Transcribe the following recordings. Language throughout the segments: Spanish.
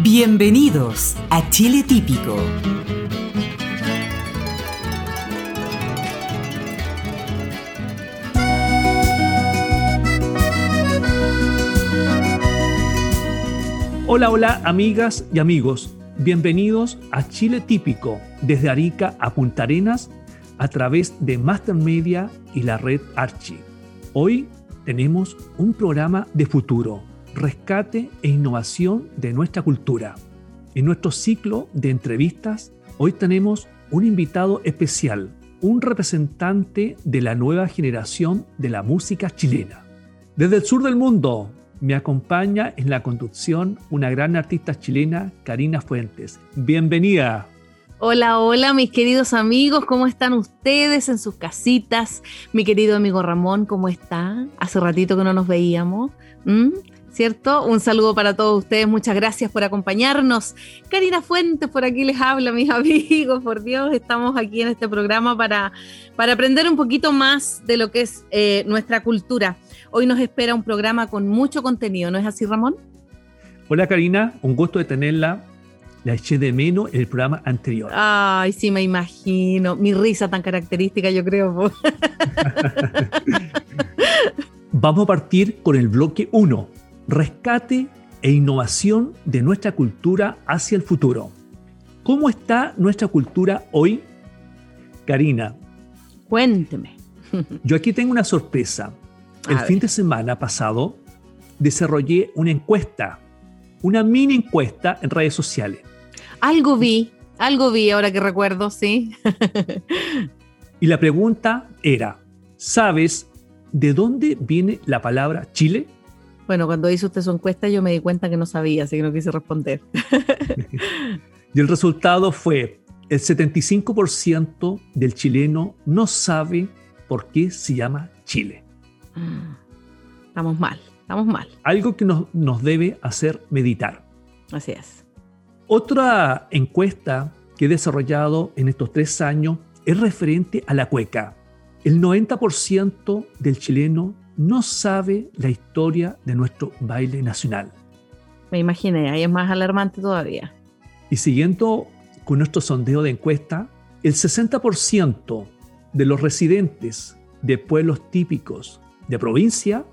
Bienvenidos a Chile Típico. Hola, hola amigas y amigos. Bienvenidos a Chile Típico, desde Arica a Punta Arenas, a través de Master Media y la red Archie. Hoy tenemos un programa de futuro rescate e innovación de nuestra cultura. En nuestro ciclo de entrevistas, hoy tenemos un invitado especial, un representante de la nueva generación de la música chilena. Desde el sur del mundo me acompaña en la conducción una gran artista chilena, Karina Fuentes. Bienvenida. Hola, hola mis queridos amigos, ¿cómo están ustedes en sus casitas? Mi querido amigo Ramón, ¿cómo está? Hace ratito que no nos veíamos. ¿Mm? ¿Cierto? Un saludo para todos ustedes, muchas gracias por acompañarnos. Karina Fuentes, por aquí les habla, mis amigos, por Dios, estamos aquí en este programa para, para aprender un poquito más de lo que es eh, nuestra cultura. Hoy nos espera un programa con mucho contenido, ¿no es así, Ramón? Hola Karina, un gusto de tenerla. La eché de menos en el programa anterior. Ay, sí, me imagino. Mi risa tan característica, yo creo. Vamos a partir con el bloque 1 rescate e innovación de nuestra cultura hacia el futuro. ¿Cómo está nuestra cultura hoy? Karina. Cuénteme. Yo aquí tengo una sorpresa. El fin de semana pasado desarrollé una encuesta, una mini encuesta en redes sociales. Algo vi, algo vi ahora que recuerdo, sí. y la pregunta era, ¿sabes de dónde viene la palabra Chile? Bueno, cuando hizo usted su encuesta yo me di cuenta que no sabía, así que no quise responder. y el resultado fue, el 75% del chileno no sabe por qué se llama Chile. Mm, estamos mal, estamos mal. Algo que nos, nos debe hacer meditar. Así es. Otra encuesta que he desarrollado en estos tres años es referente a la cueca. El 90% del chileno no sabe la historia de nuestro baile nacional. Me imaginé, ahí es más alarmante todavía. Y siguiendo con nuestro sondeo de encuesta, el 60% de los residentes de pueblos típicos de provincia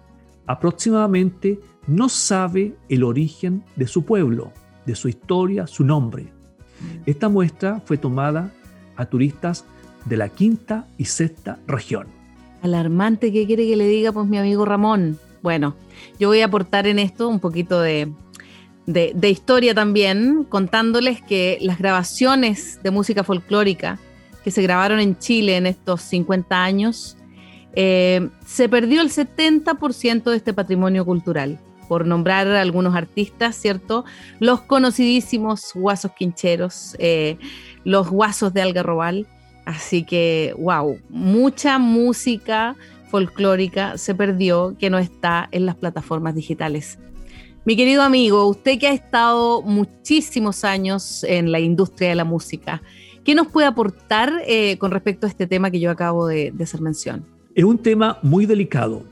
aproximadamente no sabe el origen de su pueblo, de su historia, su nombre. Esta muestra fue tomada a turistas de la quinta y sexta región. Alarmante, ¿qué quiere que le diga pues mi amigo Ramón? Bueno, yo voy a aportar en esto un poquito de, de, historia también, contándoles que las grabaciones de música folclórica que se grabaron en Chile en estos 50 años, eh, se perdió el 70% de este patrimonio cultural, por nombrar algunos artistas, ¿cierto? Los conocidísimos guasos quincheros, eh, los guasos de Algarrobal, Así que, wow, mucha música folclórica se perdió que no está en las plataformas digitales. Mi querido amigo, usted que ha estado muchísimos años en la industria de la música, ¿qué nos puede aportar eh, con respecto a este tema que yo acabo de, de hacer mención? Es un tema muy delicado.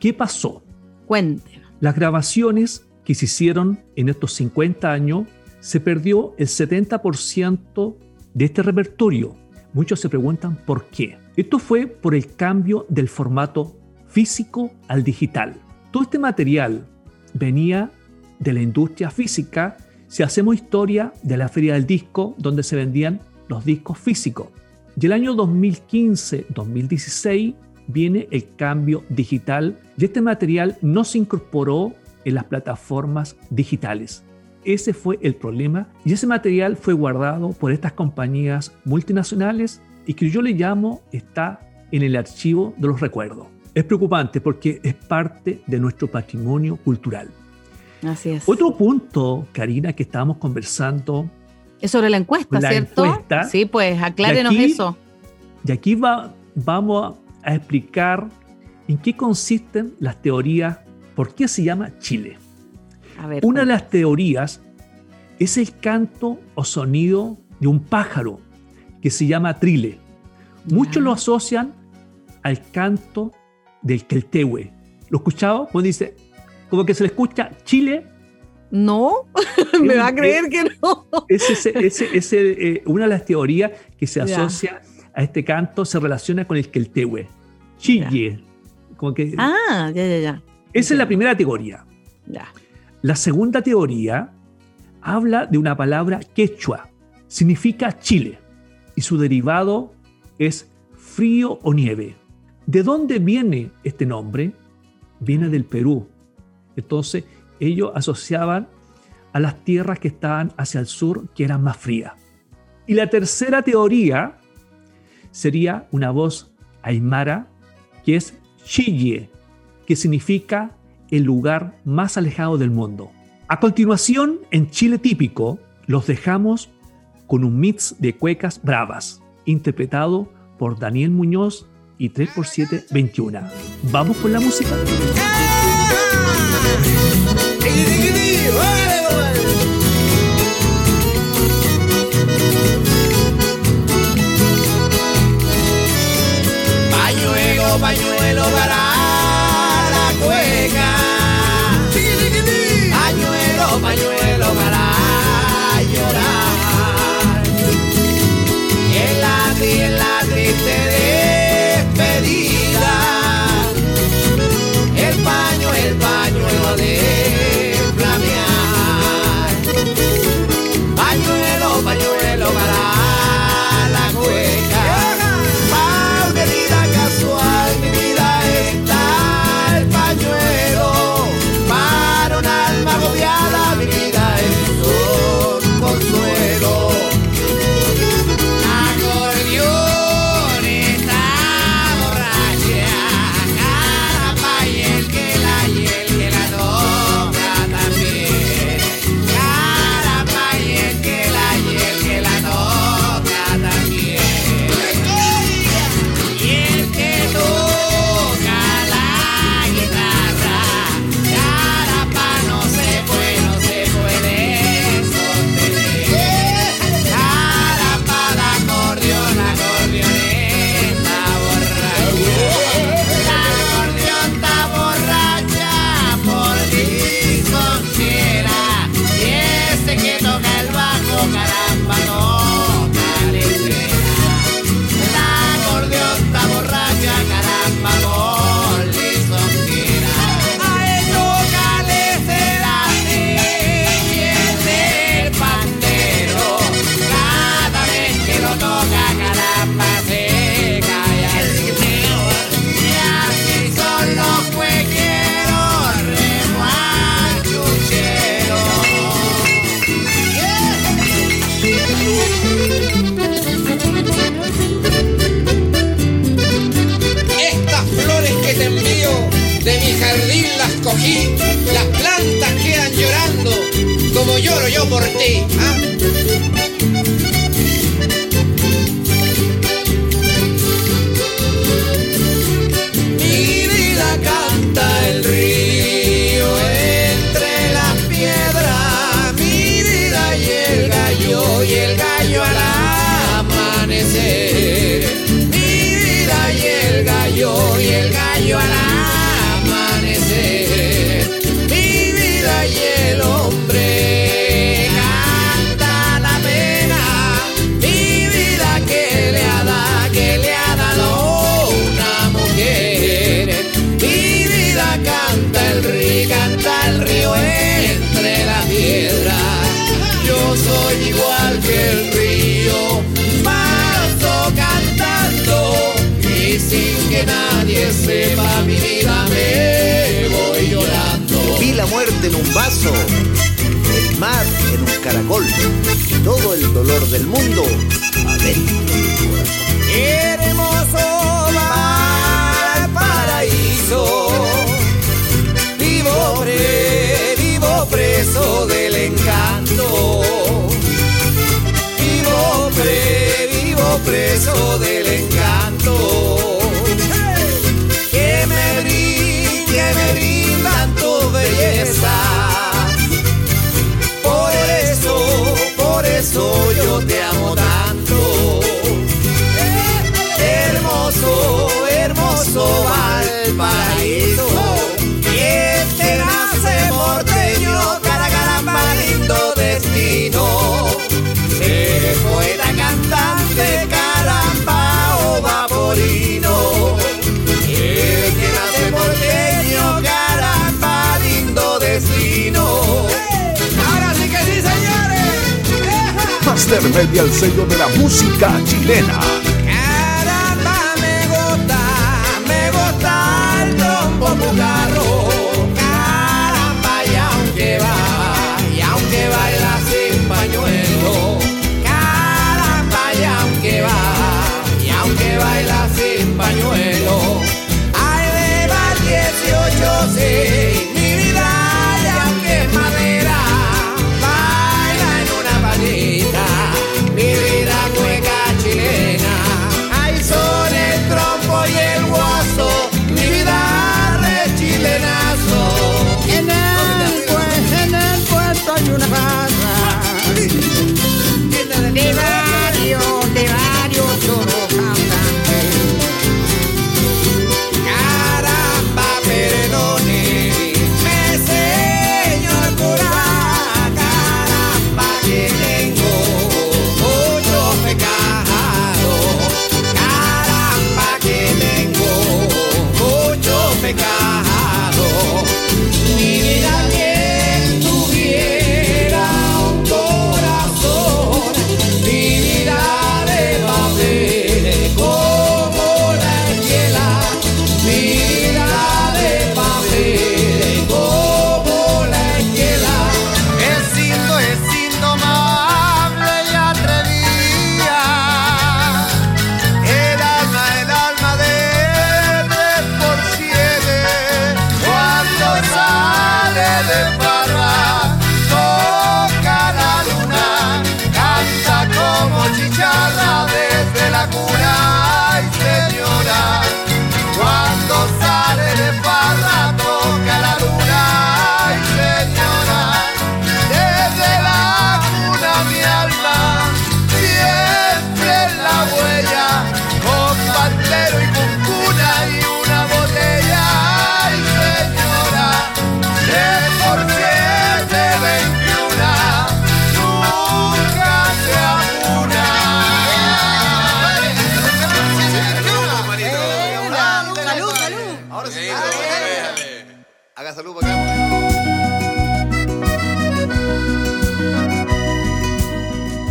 ¿Qué pasó? Cuente. Las grabaciones que se hicieron en estos 50 años, se perdió el 70% de este repertorio Muchos se preguntan por qué. Esto fue por el cambio del formato físico al digital. Todo este material venía de la industria física si hacemos historia de la feria del disco donde se vendían los discos físicos. Y el año 2015-2016 viene el cambio digital y este material no se incorporó en las plataformas digitales. Ese fue el problema y ese material fue guardado por estas compañías multinacionales y que yo le llamo está en el archivo de los recuerdos. Es preocupante porque es parte de nuestro patrimonio cultural. Así es. Otro punto, Karina, que estábamos conversando. Es sobre la encuesta, La ¿cierto? encuesta. Sí, pues aclárenos Y aquí- eso. Y aquí va, vamos a explicar en qué consisten las teorías, por qué se llama Chile. A ver. Una de las teorías es el canto o sonido de un pájaro que se llama trile. Muchos lo asocian al canto del queltehue. ¿Lo escuchado? Cuando dice, como que se le escucha Chile, No, me va a creer que no. es ese, ese- ese, eh, una de las teorías que se asocia a este canto se relaciona con el queltehue. Chille. Como que, Ah, ya, ya, ya. esa es la primera teoría. Ya. La segunda teoría habla de una palabra quechua, significa Chile, y su derivado es frío o nieve. ¿De dónde viene este nombre? Viene del Perú. Entonces, ellos asociaban a las tierras que estaban hacia el sur, que eran más frías. Y la tercera teoría sería una voz aymara, que es Chille, que significa el lugar más alejado del mundo. A continuación, en Chile típico, los dejamos con un mix de cuecas bravas, interpretado por Daniel Muñoz y 3x7 21. ¿Vamos con la música? Pañuelo, pañuelo Master Media, el sello de la música chilena.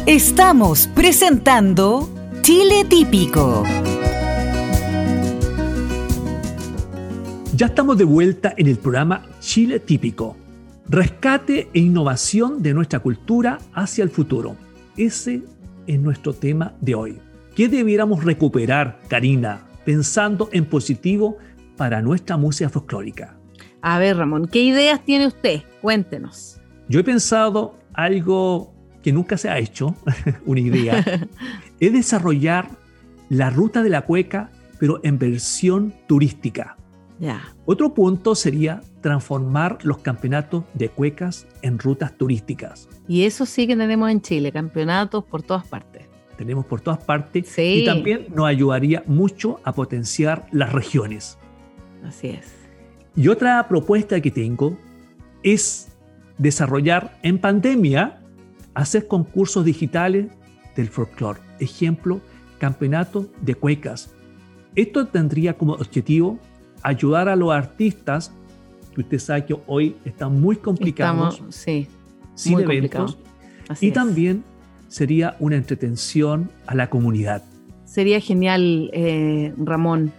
Estamos presentando Chile Típico. Ya estamos de vuelta en el programa Chile Típico. Rescate e innovación de nuestra cultura hacia el futuro. Ese es nuestro tema de hoy. ¿Qué debiéramos recuperar, Karina, pensando en positivo para nuestra música folclórica? A ver, Ramón, ¿qué ideas tiene usted? Cuéntenos. Yo he pensado algo que nunca se ha hecho, una idea, es desarrollar la ruta de la cueca, pero en versión turística. Ya. Otro punto sería transformar los campeonatos de cuecas en rutas turísticas. Y eso sí que tenemos en Chile, campeonatos por todas partes. Tenemos por todas partes Sí. y también nos ayudaría mucho a potenciar las regiones. Así es. Y otra propuesta que tengo es desarrollar en pandemia, hacer concursos digitales del folclore. Ejemplo, campeonato de cuecas. Esto tendría como objetivo ayudar a los artistas, que usted sabe que hoy están muy complicados, Estamos, sí. sin muy eventos, complicado. Y es. también sería una entretención a la comunidad. Sería genial, eh, Ramón.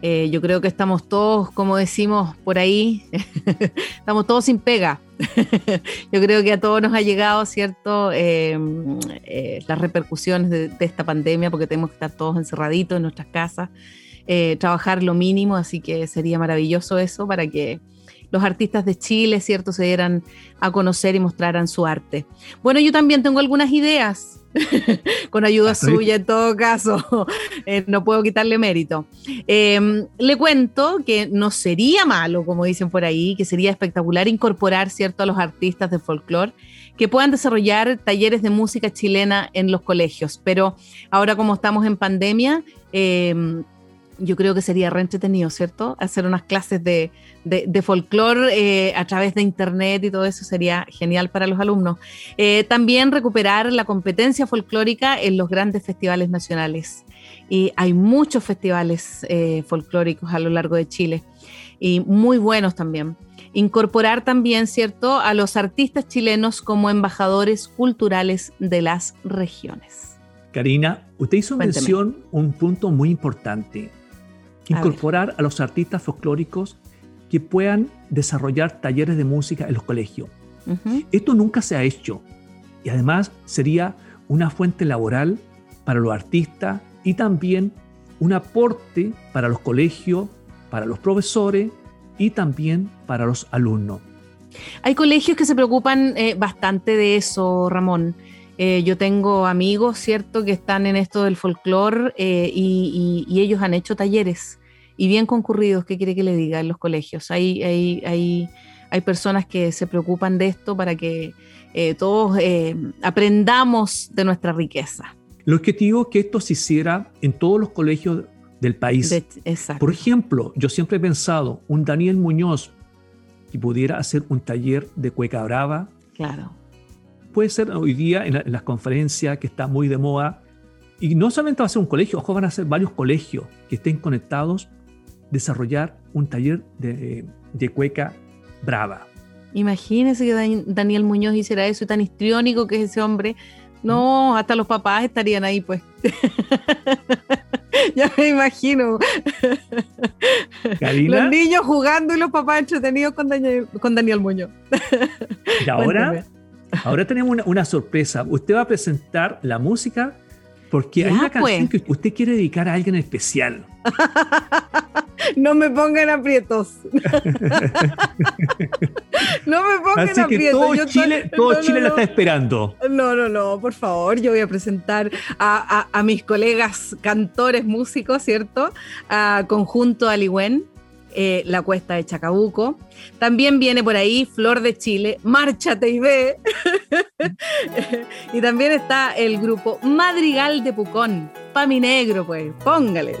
Eh, yo creo que estamos todos, como decimos por ahí, estamos todos sin pega. yo creo que a todos nos ha llegado, ¿cierto? Eh, eh, las repercusiones de, de esta pandemia, porque tenemos que estar todos encerraditos en nuestras casas, eh, trabajar lo mínimo, así que sería maravilloso eso para que los artistas de Chile, ¿cierto?, se dieran a conocer y mostraran su arte. Bueno, yo también tengo algunas ideas con ayuda suya en todo caso, eh, no puedo quitarle mérito. Eh, le cuento que no sería malo, como dicen por ahí, que sería espectacular incorporar, ¿cierto?, a los artistas de folclore que puedan desarrollar talleres de música chilena en los colegios. Pero ahora como estamos en pandemia, eh, yo creo que sería re entretenido, ¿cierto? Hacer unas clases de, de, de folclore eh, a través de internet y todo eso sería genial para los alumnos. Eh, también recuperar la competencia folclórica en los grandes festivales nacionales. Y hay muchos festivales eh, folclóricos a lo largo de Chile y muy buenos también. Incorporar también, ¿cierto?, a los artistas chilenos como embajadores culturales de las regiones. Karina, usted hizo Cuénteme. mención un punto muy importante. Incorporar a, los artistas folclóricos que puedan desarrollar talleres de música en los colegios. Esto nunca se ha hecho y además sería una fuente laboral para los artistas y también un aporte para los colegios, para los profesores y también para los alumnos. Hay colegios que se preocupan eh, bastante de eso, Ramón. Eh, yo tengo amigos, ¿cierto?, que están en esto del folclore eh, y, y- y ellos han hecho talleres y bien concurridos, ¿qué quiere que le diga en los colegios? Hay, hay, hay, hay personas que se preocupan de esto para que eh, todos eh, aprendamos de nuestra riqueza. El objetivo es que esto se hiciera en todos los colegios del país. De- exacto. Por ejemplo, yo siempre he pensado, un Daniel Muñoz que pudiera hacer un taller de cueca brava, Claro. Puede ser hoy día en, la- en las conferencias que está muy de moda. Y no solamente va a ser un colegio, ojo, van a ser varios colegios que estén conectados, desarrollar un taller de, de cueca brava. Imagínese que Dan- Daniel Muñoz hiciera eso y tan histriónico que es ese hombre. No, hasta los papás estarían ahí, pues. ya me imagino. Karina, Los niños jugando y los papás entretenidos con Daniel, con Daniel Muñoz. y ahora. Ahora tenemos una, una sorpresa. Usted va a presentar la música porque hay una canción pues. que usted quiere dedicar a alguien especial. No me pongan aprietos. no me pongan Así que aprietos. todo Yo Chile, to- todo no, no, Chile la no. está esperando. No, no, no, por favor, yo voy a presentar a, a- a mis colegas cantores, músicos, ¿cierto? A Conjunto Aligüen, eh, La Cuesta de Chacabuco. También viene por ahí Flor de Chile, Márchate y ve. y también está el grupo Madrigal de Pucón, Pami Negro, pues, póngale.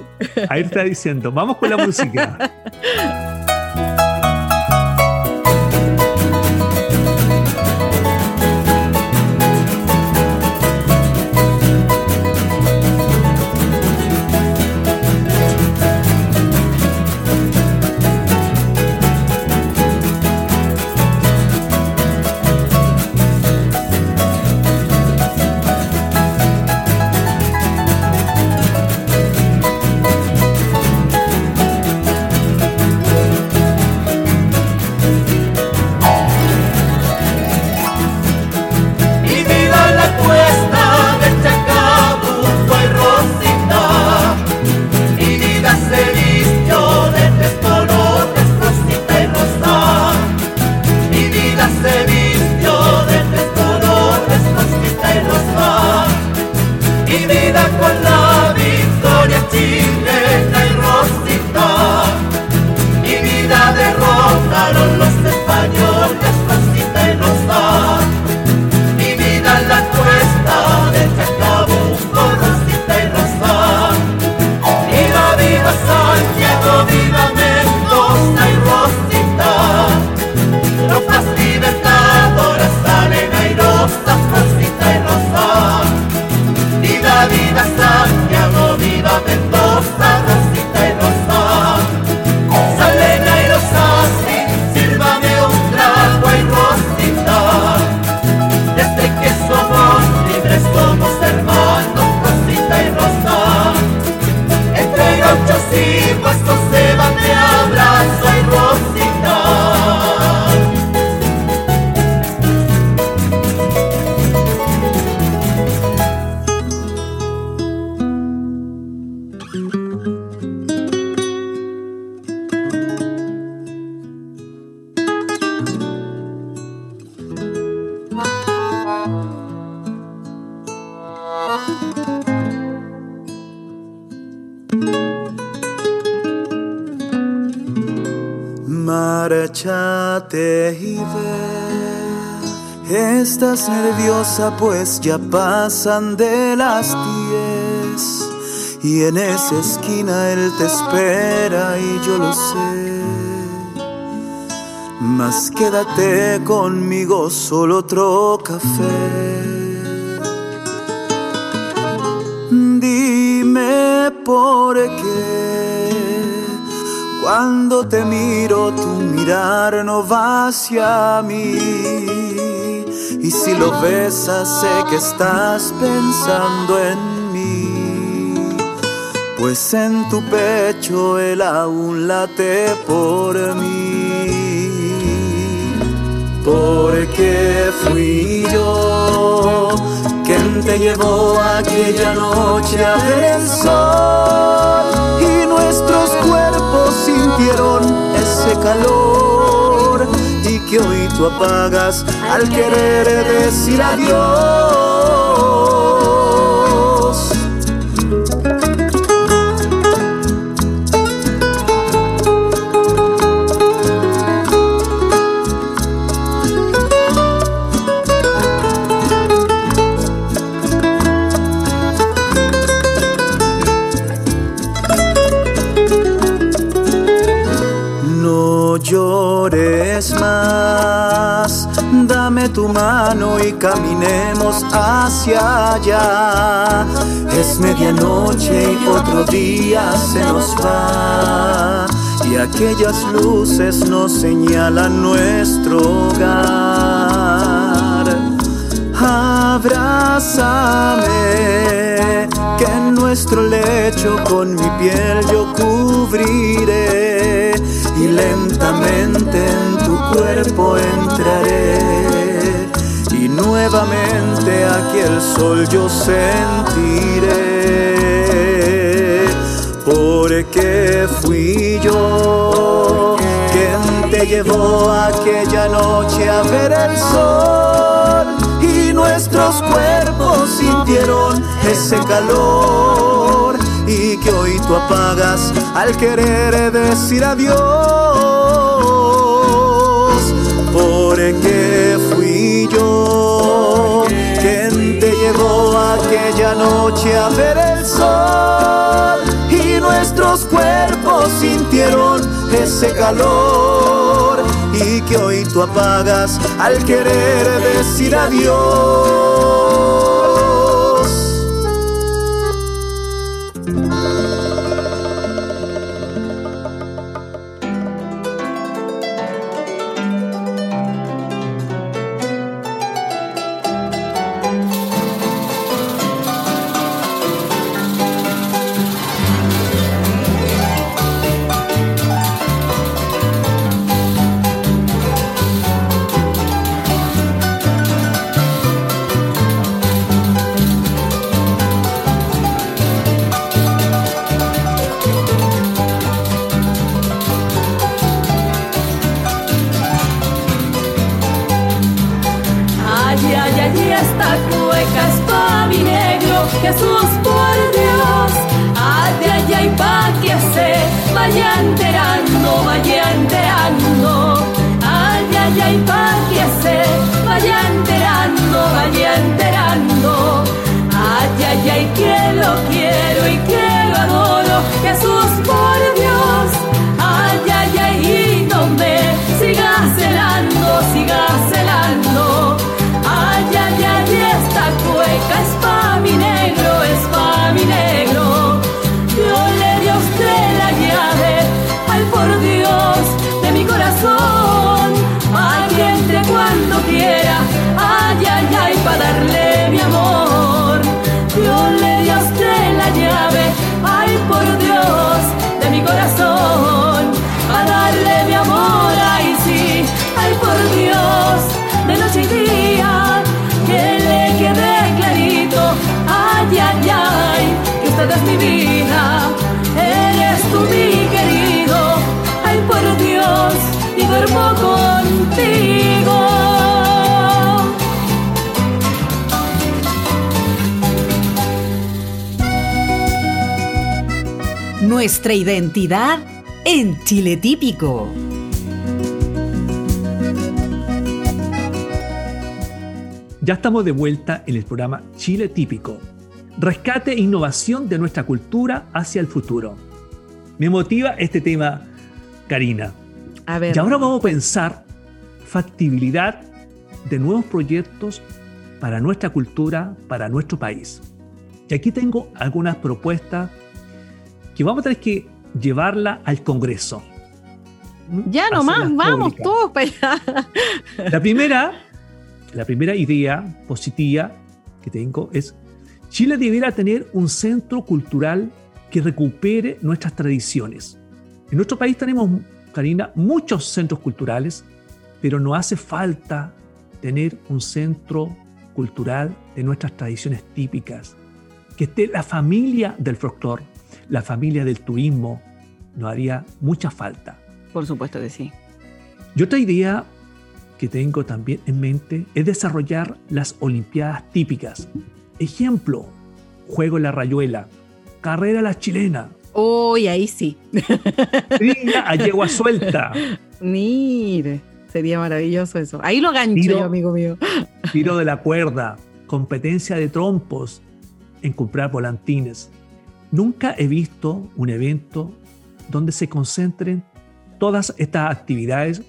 Ahí está diciendo, vamos con la música. Estás nerviosa pues ya pasan de las diez. Y en esa esquina él te espera y yo lo sé. Mas quédate conmigo solo otro café. Dime por qué cuando te miro tu mirar no va hacia mí. Y si lo besas sé que estás pensando en mí. Pues en tu pecho él aún late por mí. Porque fui yo quien te llevó aquella noche a ver el sol y nuestros cuerpos sintieron ese calor que hoy tú apagas al querer decir adiós. Caminemos hacia allá. Es medianoche y otro día se nos va y aquellas luces nos señalan nuestro hogar. Abrázame, que en nuestro lecho con mi piel yo cubriré y lentamente en tu cuerpo entraré nuevamente aquí el sol yo sentiré porque fui yo quien te llevó aquella noche a ver el sol y nuestros cuerpos sintieron ese calor y que hoy tú apagas al querer decir adiós. Porque fui aquella noche a ver el sol y nuestros cuerpos sintieron ese calor y que hoy tú apagas al querer decir adiós. nuestra identidad en Chile típico. Ya estamos de vuelta en el programa Chile típico. Rescate e innovación de nuestra cultura hacia el futuro. Me motiva este tema, Karina. A ver. Y ahora vamos a pensar factibilidad de nuevos proyectos para nuestra cultura, para nuestro país. Y aquí tengo algunas propuestas que vamos a tener que llevarla al Congreso. Ya nomás, vamos públicas. todos para allá. La primera, la primera idea positiva que tengo es Chile debiera tener un centro cultural que recupere nuestras tradiciones. En nuestro país tenemos, Karina, muchos centros culturales, pero no hace falta tener un centro cultural de nuestras tradiciones típicas, que esté la familia del folclore, la familia del turismo, nos haría mucha falta. Por supuesto que sí. Y otra idea que tengo también en mente es desarrollar las Olimpiadas típicas. Ejemplo, juego en la rayuela, carrera a la chilena, Uy, ahí sí. trilla a yegua suelta, Mire, sería maravilloso eso. Ahí lo gancho Tiro. yo, amigo mío. tiro de la cuerda, competencia de trompos en comprar volantines. Nunca he visto un evento donde se concentren todas estas actividades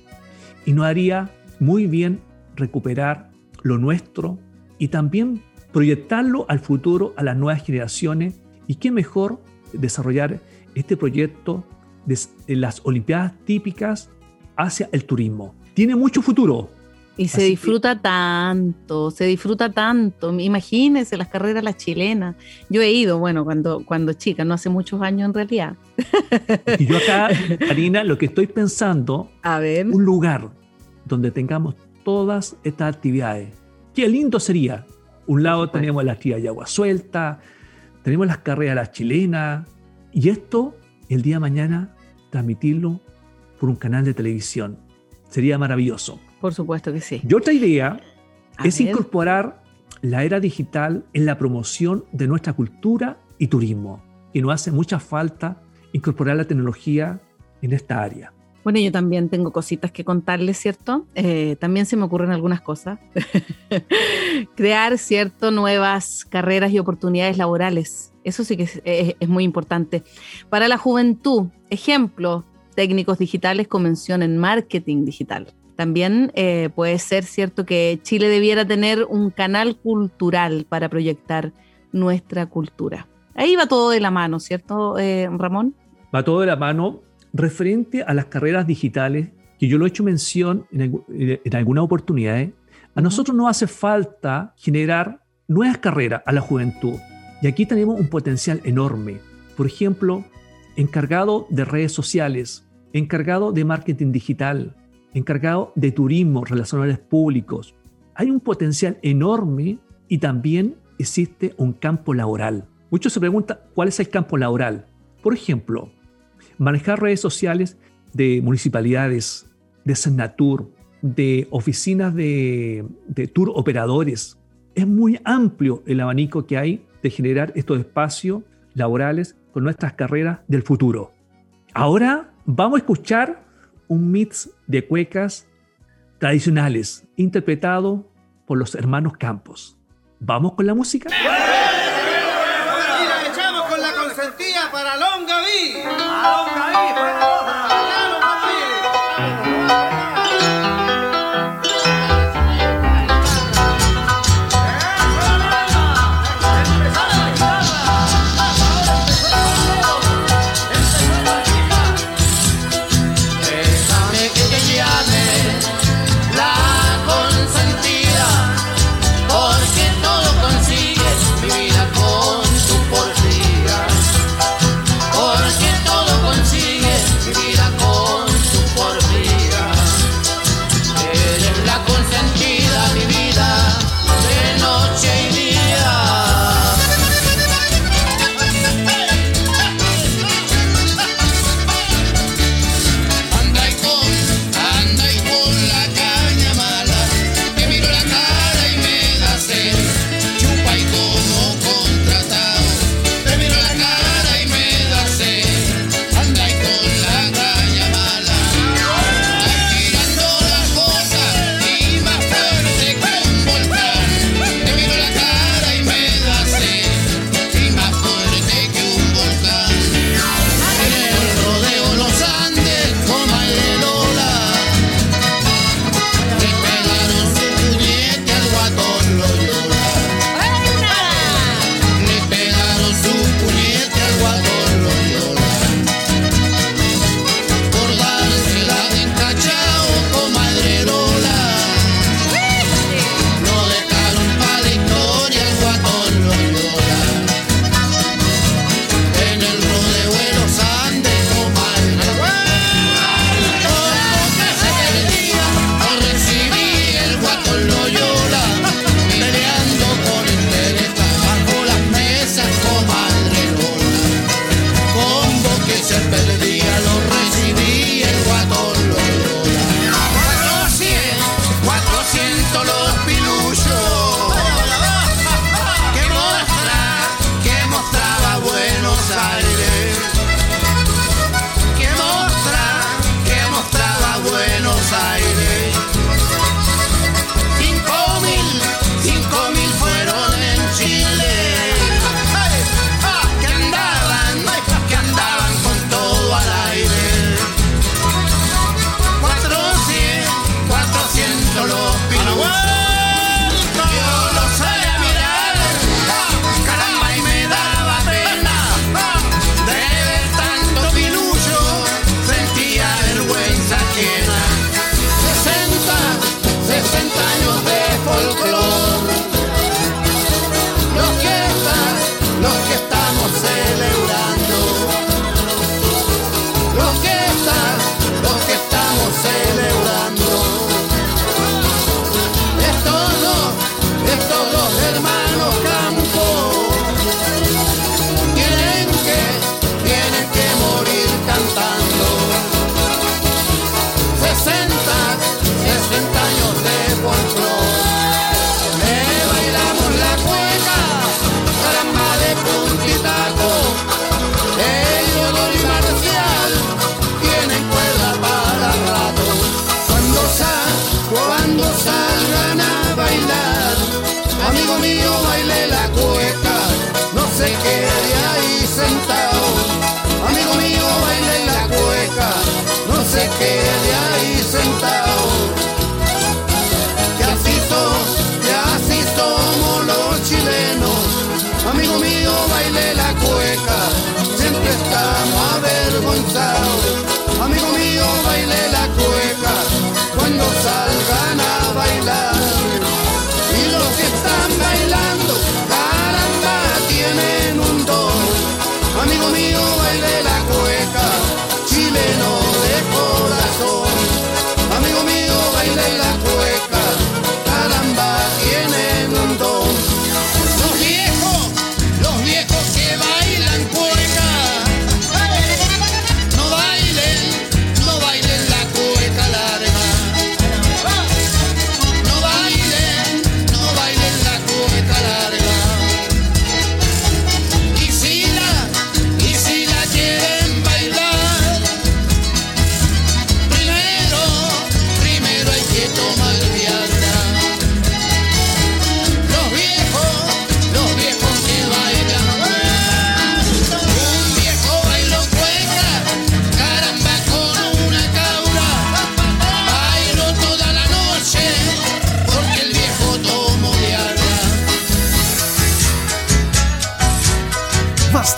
y nos haría muy bien recuperar lo nuestro y también proyectarlo al futuro, a las nuevas generaciones. Y qué mejor desarrollar este proyecto de las Olimpiadas típicas hacia el turismo. Tiene mucho futuro. Y se Así que- disfruta tanto, se disfruta tanto. Imagínense las carreras las chilenas. Yo he ido, bueno, cuando, cuando chica, no hace muchos años en realidad. Y yo acá, Karina, lo que estoy pensando, A ver. un lugar donde tengamos todas estas actividades. Qué lindo sería. Un lado tenemos la tía de agua suelta, tenemos las carreras las chilenas, y esto el día de mañana transmitirlo por un canal de televisión. Sería maravilloso. Por supuesto que sí. Y otra idea A es ver. incorporar la era digital en la promoción de nuestra cultura y turismo. Y nos hace mucha falta incorporar la tecnología en esta área. Bueno, yo también tengo cositas que contarles, ¿cierto? Eh, también se me ocurren algunas cosas. Crear, ¿cierto? Nuevas carreras y oportunidades laborales. Eso sí que es, es- es muy importante. Para la juventud, ejemplo, técnicos digitales con mención en marketing digital. También eh, puede ser cierto que Chile debiera tener un canal cultural para proyectar nuestra cultura. Ahí va todo de la mano, ¿cierto, eh, Ramón? va todo de la mano referente a las carreras digitales, que yo lo he hecho mención en, algu- en algunas oportunidades. A Ujú. nosotros nos hace falta generar nuevas carreras a la juventud. Y aquí tenemos un potencial enorme. Por ejemplo, encargado de redes sociales, encargado de marketing digital, encargado de turismo, relaciones públicos. Hay un potencial enorme y también existe un campo laboral. Muchos se preguntan cuál es el campo laboral. Por ejemplo, manejar redes sociales de municipalidades, de Senatur, de oficinas de, de tour operadores. Es muy amplio el abanico que hay de generar estos espacios laborales con nuestras carreras del futuro. Ahora vamos a escuchar un mix de cuecas tradicionales interpretado por los hermanos Campos. ¿Vamos con la música?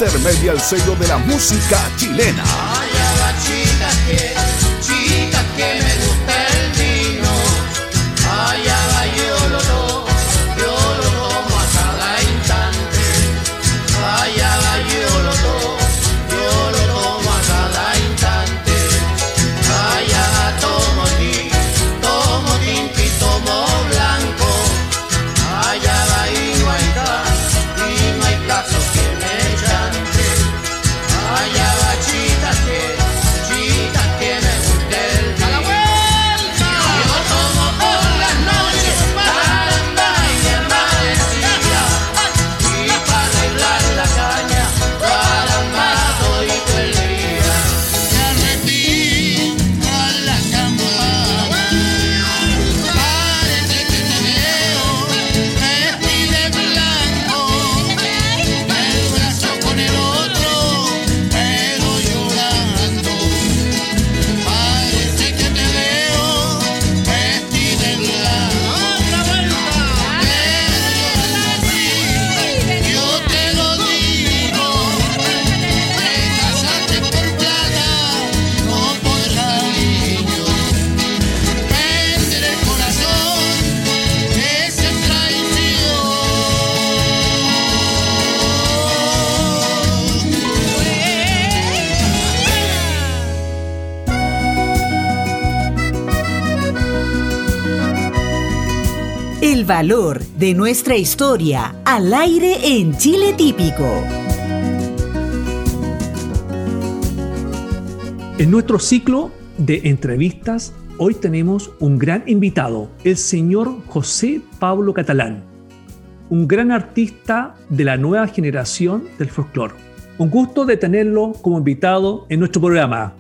Master Media, el sello de la música chilena. Valor de nuestra historia al aire en Chile Típico. En nuestro ciclo de entrevistas, hoy tenemos un gran invitado, el señor José Pablo Catalán, un gran artista de la nueva generación del folclore. Un gusto de tenerlo como invitado en nuestro programa.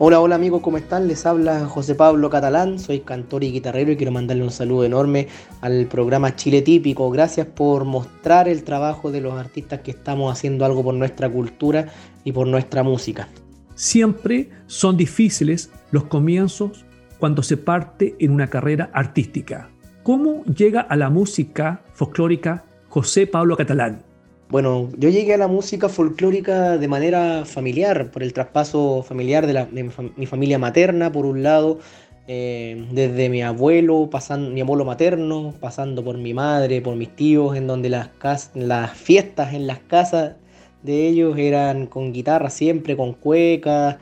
Hola, hola amigos, ¿cómo están? Les habla José Pablo Catalán, soy cantor y guitarrero y quiero mandarle un saludo enorme al programa Chile Típico. Gracias por mostrar el trabajo de los artistas que estamos haciendo algo por nuestra cultura y por nuestra música. Siempre son difíciles los comienzos cuando se parte en una carrera artística. ¿Cómo llega a la música folclórica José Pablo Catalán? Bueno, yo llegué a la música folclórica de manera familiar, por el traspaso familiar de, la- de mi, fam- mi familia materna, por un lado, eh, desde mi abuelo, pasando, mi abuelo materno, pasando por mi madre, por mis tíos, en donde las, cas- las fiestas en las casas de ellos eran con guitarra siempre, con cuecas,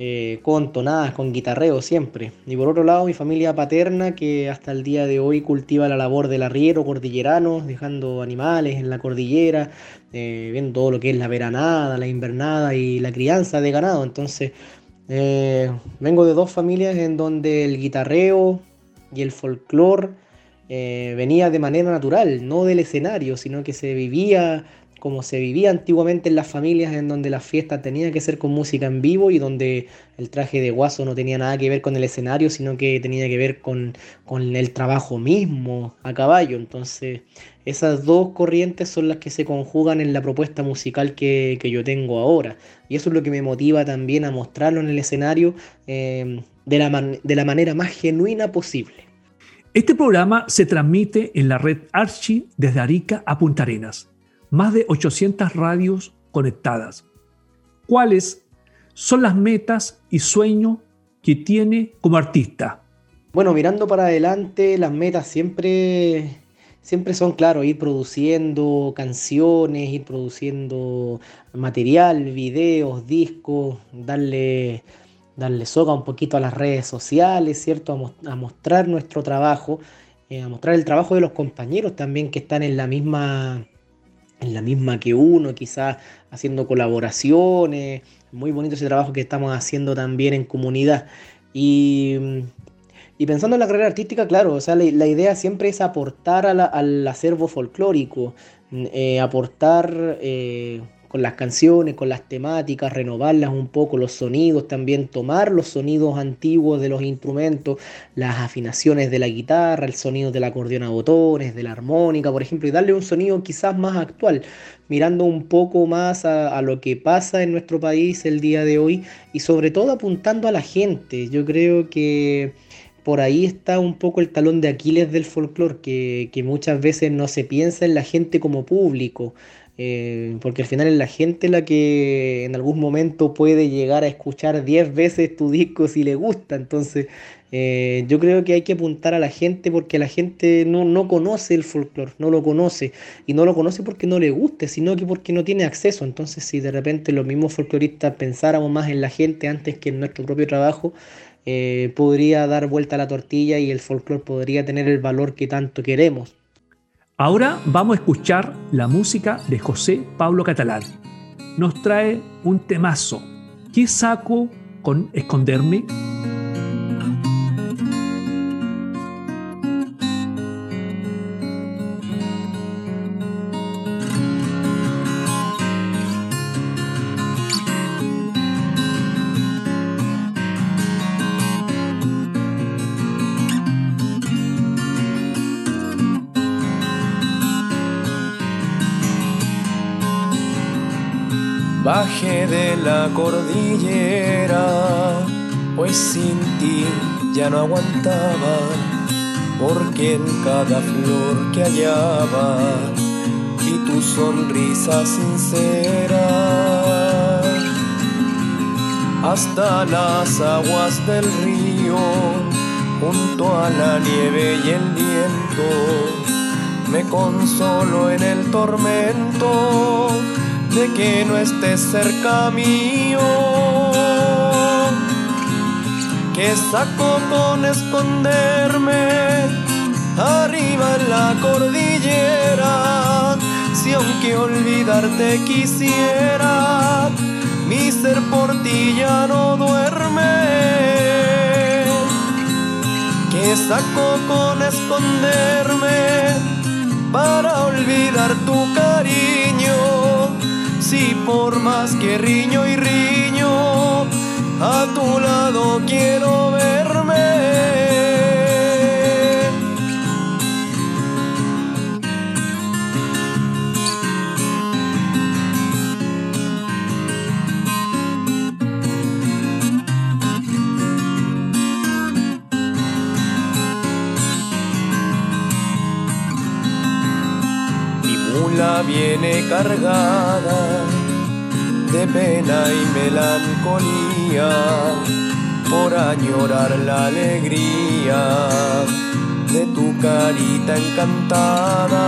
eh, con tonadas, con guitarreo siempre. Y por otro lado, mi familia paterna, que hasta el día de hoy cultiva la labor del arriero cordillerano, dejando animales en la cordillera, eh, viendo todo lo que es la veranada, la invernada y la crianza de ganado. Entonces, eh, vengo de dos familias en donde el guitarreo y el folclore eh, venía de manera natural, no del escenario, sino que se vivía como se vivía antiguamente en las familias, en donde las fiestas tenían que ser con música en vivo y donde el traje de guaso no tenía nada que ver con el escenario, sino que tenía que ver con, con el trabajo mismo a caballo. Entonces, esas dos corrientes son las que se conjugan en la propuesta musical que, que yo tengo ahora. Y eso es lo que me motiva también a mostrarlo en el escenario eh, de, la de la manera más genuina posible. Este programa se transmite en la red Archie desde Arica a Punta Arenas. Más de 800 radios conectadas. ¿Cuáles son las metas y sueños que tiene como artista? Bueno, mirando para adelante, las metas siempre, siempre son, claro, ir produciendo canciones, ir produciendo material, videos, discos, darle, darle soga un poquito a las redes sociales, ¿cierto? A, mos- a mostrar nuestro trabajo, eh, a mostrar el trabajo de los compañeros también que están en la misma, en la misma que uno, quizás haciendo colaboraciones. Muy bonito ese trabajo que estamos haciendo también en comunidad. Y, y pensando en la carrera artística, claro, o sea, la, la idea siempre es aportar al acervo folclórico, mm, eh, aportar eh, con las canciones, con las temáticas, renovarlas un poco, los sonidos también, tomar los sonidos antiguos de los instrumentos, las afinaciones de la guitarra, el sonido del acordeón a botones, de la armónica, por ejemplo, y darle un sonido quizás más actual, mirando un poco más a, lo que pasa en nuestro país el día de hoy y sobre todo apuntando a la gente. Yo creo que por ahí está un poco el talón de Aquiles del folclore, que muchas veces no se piensa en la gente como público, eh, porque al final es la gente la que en algún momento puede llegar a escuchar 10 veces tu disco si le gusta. Entonces, eh, yo creo que hay que apuntar a la gente porque la gente no, no conoce el folclore, no lo conoce. Y no lo conoce porque no le guste, sino que porque no tiene acceso. Entonces, si de repente los mismos folcloristas pensáramos más en la gente antes que en nuestro propio trabajo, eh, podría dar vuelta a la tortilla y el folclore podría tener el valor que tanto queremos. Ahora vamos a escuchar la música de José Pablo Catalán. Nos trae un temazo. ¿Qué saco con esconderme? Cordillera, pues sin ti ya no aguantaba, porque en cada flor que hallaba vi tu sonrisa sincera. Hasta las aguas del río, junto a la nieve y el viento, me consolo en el tormento de que no estés cerca mío. Que saco con esconderme arriba en la cordillera. Si aunque olvidarte quisiera, mi ser por ti ya no duerme. Que saco con esconderme para olvidar tu cariño si por más que riño y riño, a tu lado quiero verme. Mi mula viene cargada de pena y melancolía por añorar la alegría de tu carita encantada.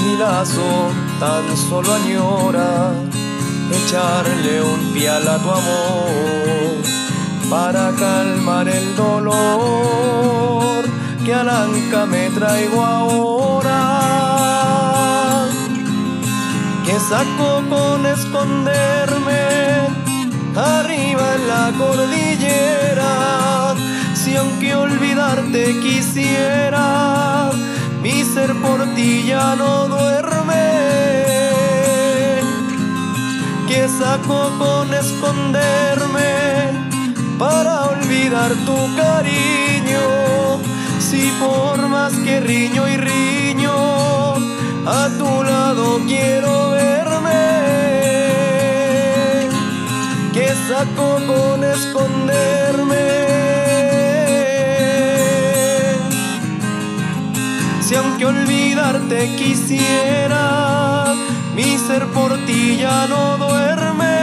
Mi lazo tan solo añora echarle un pial a tu amor para calmar el dolor que alanca me traigo ahora que saco con esconderme arriba en la cordillera. Si aunque olvidarte quisiera, mi ser por ti ya no duerme. Que saco con esconderme para olvidar tu cariño. Si por más que riño y riño, a tu lado quiero verme. ¿Qué saco con esconderme? Si aunque olvidarte quisiera, mi ser por ti ya no duerme.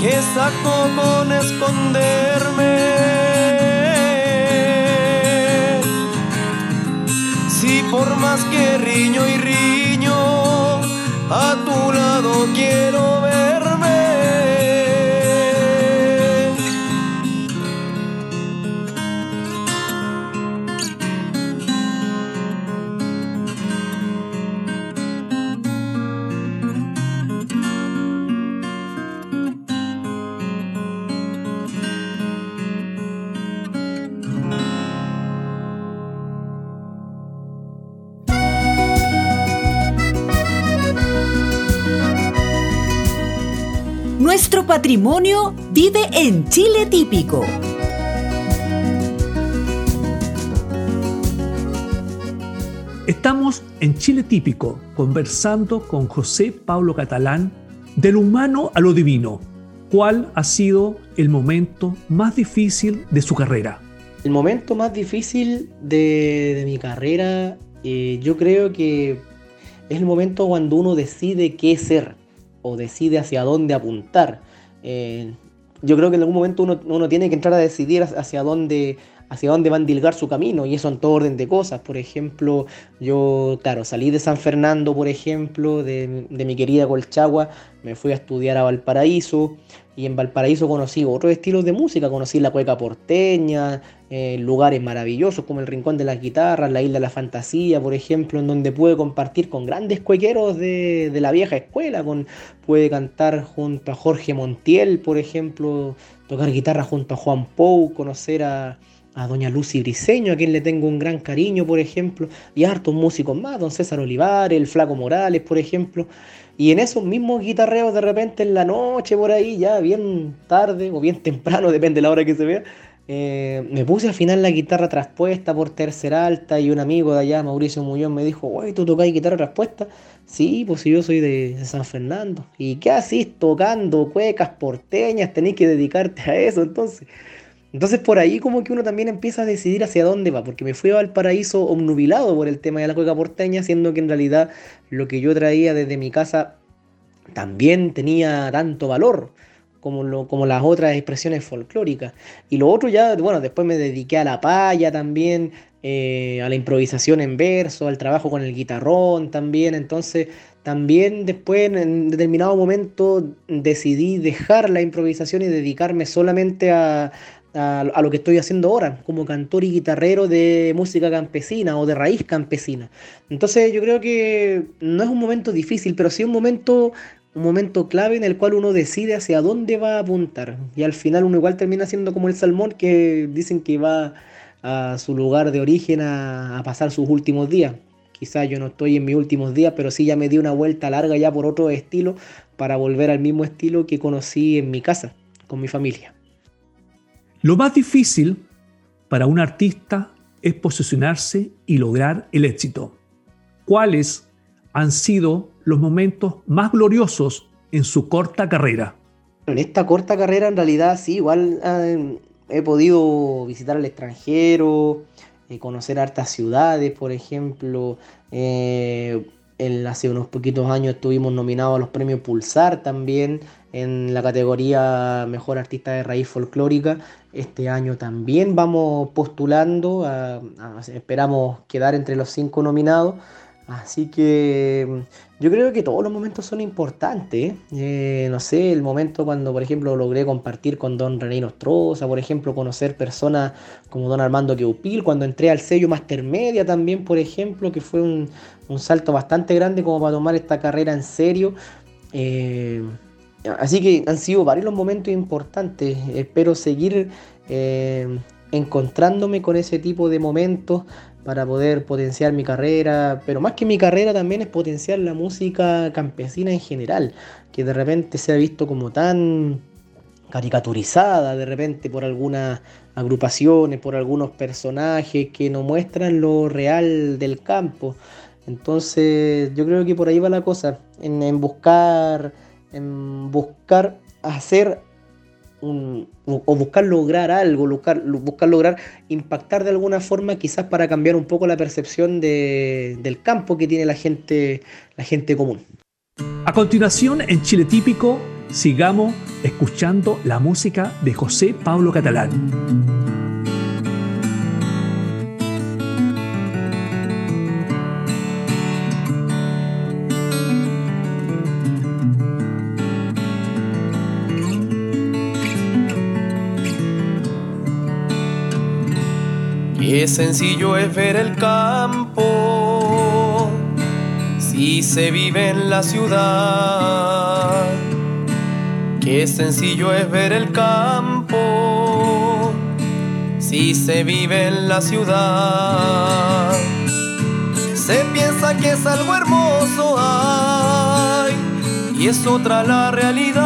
¿Qué saco con esconderme? Patrimonio vive en Chile típico. Estamos en Chile típico conversando con José Pablo Catalán de lo humano a lo divino. ¿Cuál ha sido el momento más difícil de su carrera? El momento más difícil de, de mi carrera, eh, yo creo que es el momento cuando uno decide qué ser o decide hacia dónde apuntar. Eh, yo creo que en algún momento uno, uno tiene que entrar a decidir hacia dónde, hacia dónde va a endilgar su camino y eso en todo orden de cosas. Por ejemplo, yo, claro, salí de San Fernando, por ejemplo, de, de mi querida Colchagua, me fui a estudiar a Valparaíso y en Valparaíso conocí otros estilos de música, conocí la cueca porteña, eh, lugares maravillosos como el Rincón de las Guitarras, la Isla de la Fantasía, por ejemplo, en donde pude compartir con grandes cuequeros de, de la vieja escuela, con, pude cantar junto a Jorge Montiel, por ejemplo, tocar guitarra junto a Juan Pou, conocer a, a doña Lucy Briseño, a quien le tengo un gran cariño, por ejemplo, y a hartos músicos más, don César Olivares, el Flaco Morales, por ejemplo. Y en esos mismos guitarreos de repente en la noche, por ahí, ya bien tarde o bien temprano, depende de la hora que se vea, eh, me puse a afinar la guitarra traspuesta por tercera alta y un amigo de allá, Mauricio Muñoz, me dijo, güey, ¿tú tocas guitarra traspuesta? Sí, pues yo soy de San Fernando. ¿Y qué haces tocando cuecas porteñas? Tenés que dedicarte a eso, entonces... Entonces por ahí como que uno también empieza a decidir hacia dónde va, porque me fui a Valparaíso obnubilado por el tema de la cueca porteña, siendo que en realidad lo que yo traía desde mi casa también tenía tanto valor como, lo, como las otras expresiones folclóricas. Y lo otro ya, bueno, después me dediqué a la paya también, eh, a la improvisación en verso, al trabajo con el guitarrón también, entonces también después en determinado momento decidí dejar la improvisación y dedicarme solamente a, a, lo que estoy haciendo ahora, como cantor y guitarrero de música campesina o de raíz campesina. Entonces yo creo que no es un momento difícil, pero sí un momento, un momento clave en el cual uno decide hacia dónde va a apuntar. Y al final uno igual termina siendo como el salmón que dicen que va a su lugar de origen a, a pasar sus últimos días. Quizás yo no estoy en mis últimos días, pero sí ya me di una vuelta larga ya por otro estilo para volver al mismo estilo que conocí en mi casa, con mi familia. Lo más difícil para un artista es posicionarse y lograr el éxito. ¿Cuáles han sido los momentos más gloriosos en su corta carrera? En esta corta carrera en realidad sí, igual eh, he podido visitar al extranjero, eh, conocer hartas ciudades, por ejemplo. Eh, hace unos poquitos años estuvimos nominados a los premios Pulsar también en la categoría Mejor Artista de Raíz Folclórica. Este año también vamos postulando, esperamos quedar entre los cinco nominados. Así que yo creo que todos los momentos son importantes. Eh, no sé, el momento cuando, por ejemplo, logré compartir con don René Nostroza, por ejemplo, conocer personas como don Armando Queupil, cuando entré al sello Master Media también, por ejemplo, que fue un, un salto bastante grande como para tomar esta carrera en serio. Eh, así que han sido varios los momentos importantes. Espero seguir eh, encontrándome con ese tipo de momentos para poder potenciar mi carrera, pero más que mi carrera también es potenciar la música campesina en general, que de repente se ha visto como tan caricaturizada de repente por algunas agrupaciones, por algunos personajes que no muestran lo real del campo. Entonces yo creo que por ahí va la cosa, en, en buscar, en buscar hacer o buscar lograr algo, buscar, buscar lograr impactar de alguna forma quizás para cambiar un poco la percepción de, del campo que tiene la gente, la gente común. A continuación, en Chile Típico, sigamos escuchando la música de José Pablo Catalán. Qué sencillo es ver el campo si se vive en la ciudad. Qué sencillo es ver el campo si se vive en la ciudad. Se piensa que es algo hermoso, ay, y es otra la realidad.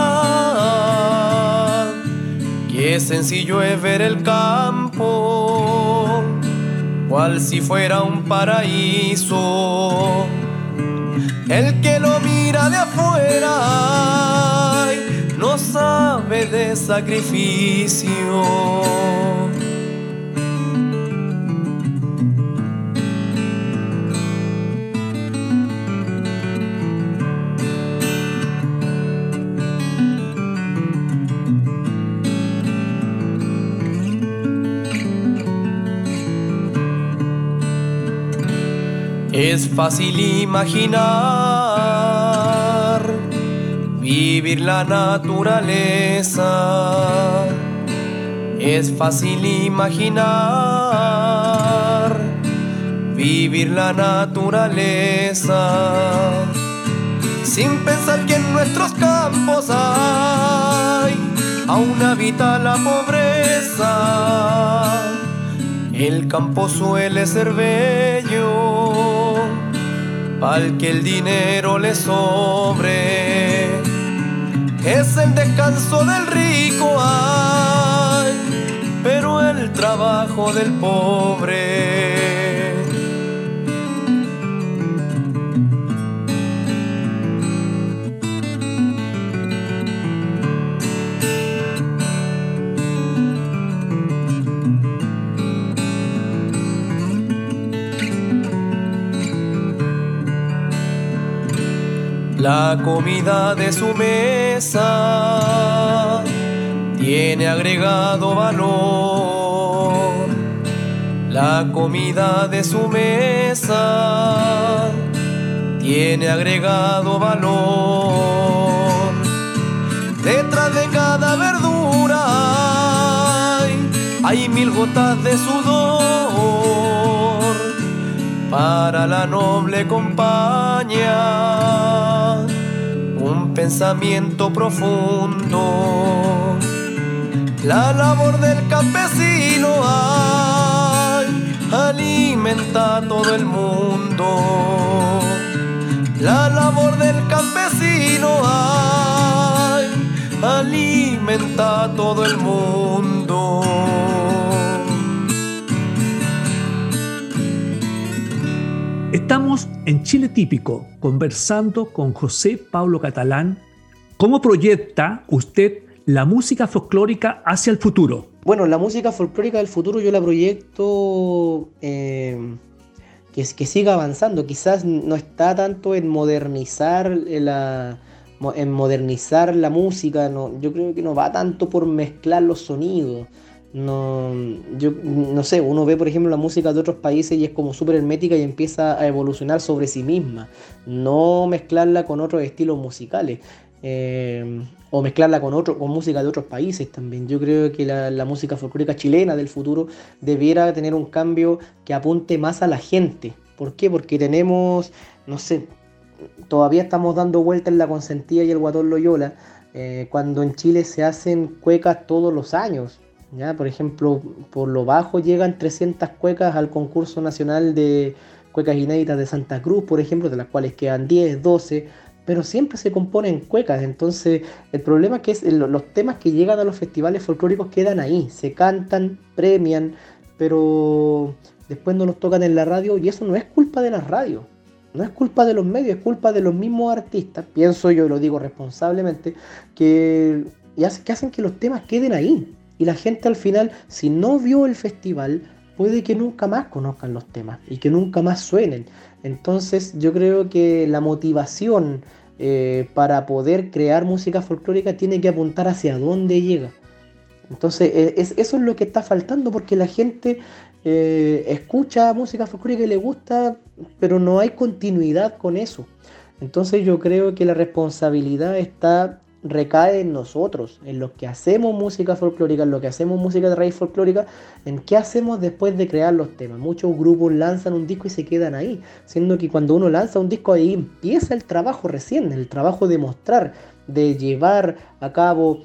Qué sencillo es ver el campo cual si fuera un paraíso. El que lo mira de afuera no sabe de sacrificio. Es fácil imaginar vivir la naturaleza. Es fácil imaginar vivir la naturaleza. Sin pensar que en nuestros campos hay aún habita la pobreza. El campo suele ser al que el dinero le sobre. Es el descanso del rico, ay, pero el trabajo del pobre. La comida de su mesa tiene agregado valor. La comida de su mesa tiene agregado valor. Detrás de cada verdura hay, mil gotas de sudor para la noble compañía pensamiento profundo. La labor del campesino ay, alimenta a todo el mundo. La labor del campesino ay, alimenta a todo el mundo. Estamos en Chile Típico conversando con José Pablo Catalán. ¿Cómo proyecta usted la música folclórica hacia el futuro? Bueno, la música folclórica del futuro yo la proyecto eh, que, que siga avanzando. Quizás no está tanto en modernizar la, en modernizar la música. No, yo creo que no va tanto por mezclar los sonidos no, yo no sé, uno ve por ejemplo la música de otros países y es como súper hermética y empieza a evolucionar sobre sí misma, no mezclarla con otros estilos musicales. Eh, o mezclarla con, otro, con música de otros países también. Yo creo que la, música folclórica chilena del futuro debiera tener un cambio que apunte más a la gente. ¿Por qué? Porque tenemos, no sé, todavía estamos dando vueltas en la consentía y el guatón Loyola, eh, cuando en Chile se hacen cuecas todos los años. ¿Ya? Por ejemplo, por lo bajo llegan 300 cuecas al concurso nacional de cuecas inéditas de Santa Cruz, por ejemplo, de las cuales quedan 10, 12, pero siempre se compone en cuecas. Entonces, el problema es que los temas que llegan a los festivales folclóricos quedan ahí, se cantan, premian, pero después no los tocan en la radio y eso no es culpa de las radios. No es culpa de los medios, es culpa de los mismos artistas, pienso yo, y lo digo responsablemente, que, que hacen que los temas queden ahí. Y la gente al final, si no vio el festival, puede que nunca más conozcan los temas y que nunca más suenen. Entonces yo creo que la motivación eh, para poder crear música folclórica tiene que apuntar hacia dónde llega. Entonces e, eso es lo que está faltando porque la gente eh, escucha música folclórica y le gusta, pero no hay continuidad con eso. Entonces yo creo que la responsabilidad está recae en nosotros, en los que hacemos música folclórica, en lo que hacemos música de raíz folclórica, en qué hacemos después de crear los temas. Muchos grupos lanzan un disco y se quedan ahí, siendo que cuando uno lanza un disco ahí empieza el trabajo recién, el trabajo de mostrar, de llevar a cabo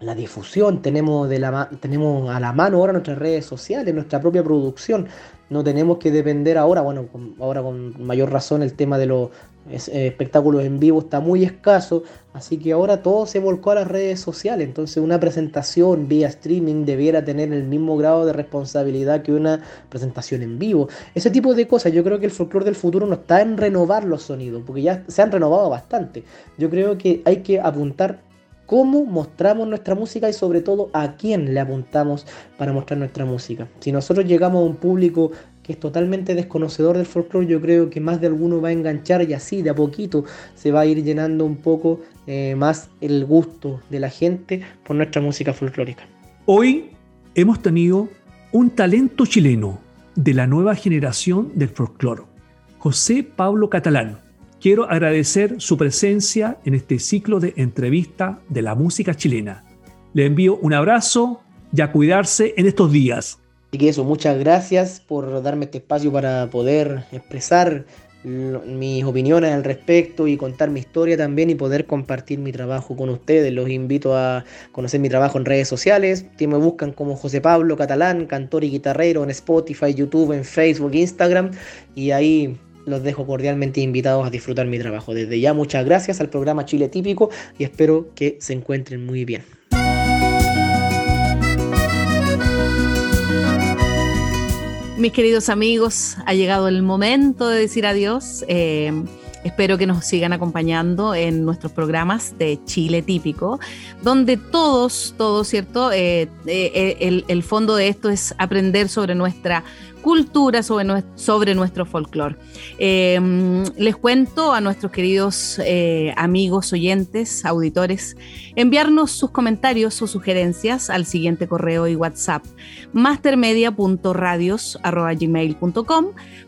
la difusión, tenemos, de la, tenemos a la mano ahora nuestras redes sociales, nuestra propia producción. No tenemos que depender ahora, bueno, ahora con mayor razón el tema de los eh, espectáculos en vivo está muy escaso, así que ahora todo se volcó a las redes sociales. Entonces una presentación vía streaming debiera tener el mismo grado de responsabilidad que una presentación en vivo. Ese tipo de cosas, yo creo que el folclore del futuro no está en renovar los sonidos, porque ya se han renovado bastante. Yo creo que hay que apuntar cómo mostramos nuestra música y sobre todo a quién le apuntamos para mostrar nuestra música. Si nosotros llegamos a un público que es totalmente desconocedor del folclore, yo creo que más de alguno va a enganchar y así de a poquito se va a ir llenando un poco eh, más el gusto de la gente por nuestra música folclórica. Hoy hemos tenido un talento chileno de la nueva generación del folclore, José Pablo Catalán quiero agradecer su presencia en este ciclo de entrevista de la música chilena. Le envío un abrazo y a cuidarse en estos días. Así que eso, muchas gracias por darme este espacio para poder expresar mis opiniones al respecto y contar mi historia también y poder compartir mi trabajo con ustedes. Los invito a conocer mi trabajo en redes sociales, que me buscan como José Pablo Catalán, cantor y guitarrero en Spotify, YouTube, en Facebook, Instagram y ahí los dejo cordialmente invitados a disfrutar mi trabajo. Desde ya muchas gracias al programa Chile Típico y espero que se encuentren muy bien. Mis queridos amigos, ha llegado el momento de decir adiós. Eh, espero que nos sigan acompañando en nuestros programas de Chile Típico, donde todos, todos, ¿cierto? Eh, eh, el, el fondo de esto es aprender sobre nuestra cultura, sobre, nuestro folclore. Em, les cuento a nuestros queridos eh, amigos, oyentes, auditores, enviarnos sus comentarios o sugerencias al siguiente correo y WhatsApp, mastermedia.radios.gmail.com,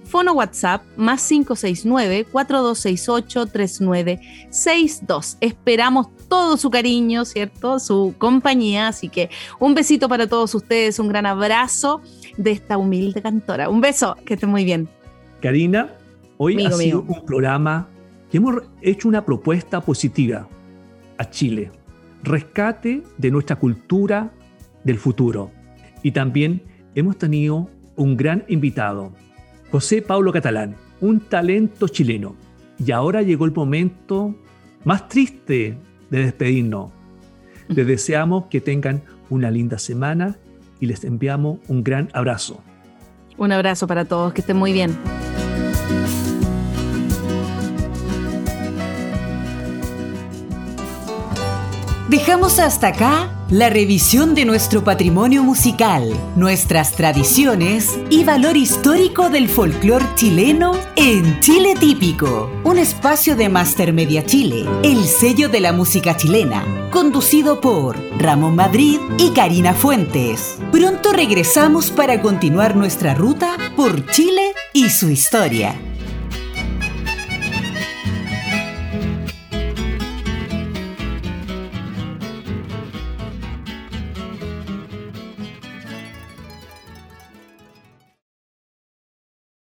fono WhatsApp más 569-4268-3962. Esperamos todo su cariño, ¿cierto? Su compañía, así que un besito para todos ustedes, un gran abrazo de esta humilde cantora. Un beso, que esté muy bien. Karina, hoy ha sido un programa que hemos hecho una propuesta positiva a Chile. Rescate de nuestra cultura del futuro. Y también hemos tenido un gran invitado, José Pablo Catalán, un talento chileno. Y ahora llegó el momento más triste de despedirnos. Les deseamos que tengan una linda semana y les enviamos un gran abrazo. Un abrazo para todos, que estén muy bien. Dejamos hasta acá la revisión de nuestro patrimonio musical, nuestras tradiciones y valor histórico del folclore chileno en Chile Típico, un espacio de Master Media Chile, el sello de la música chilena, conducido por Ramón Madrid y Karina Fuentes. Pronto regresamos para continuar nuestra ruta por Chile y su historia.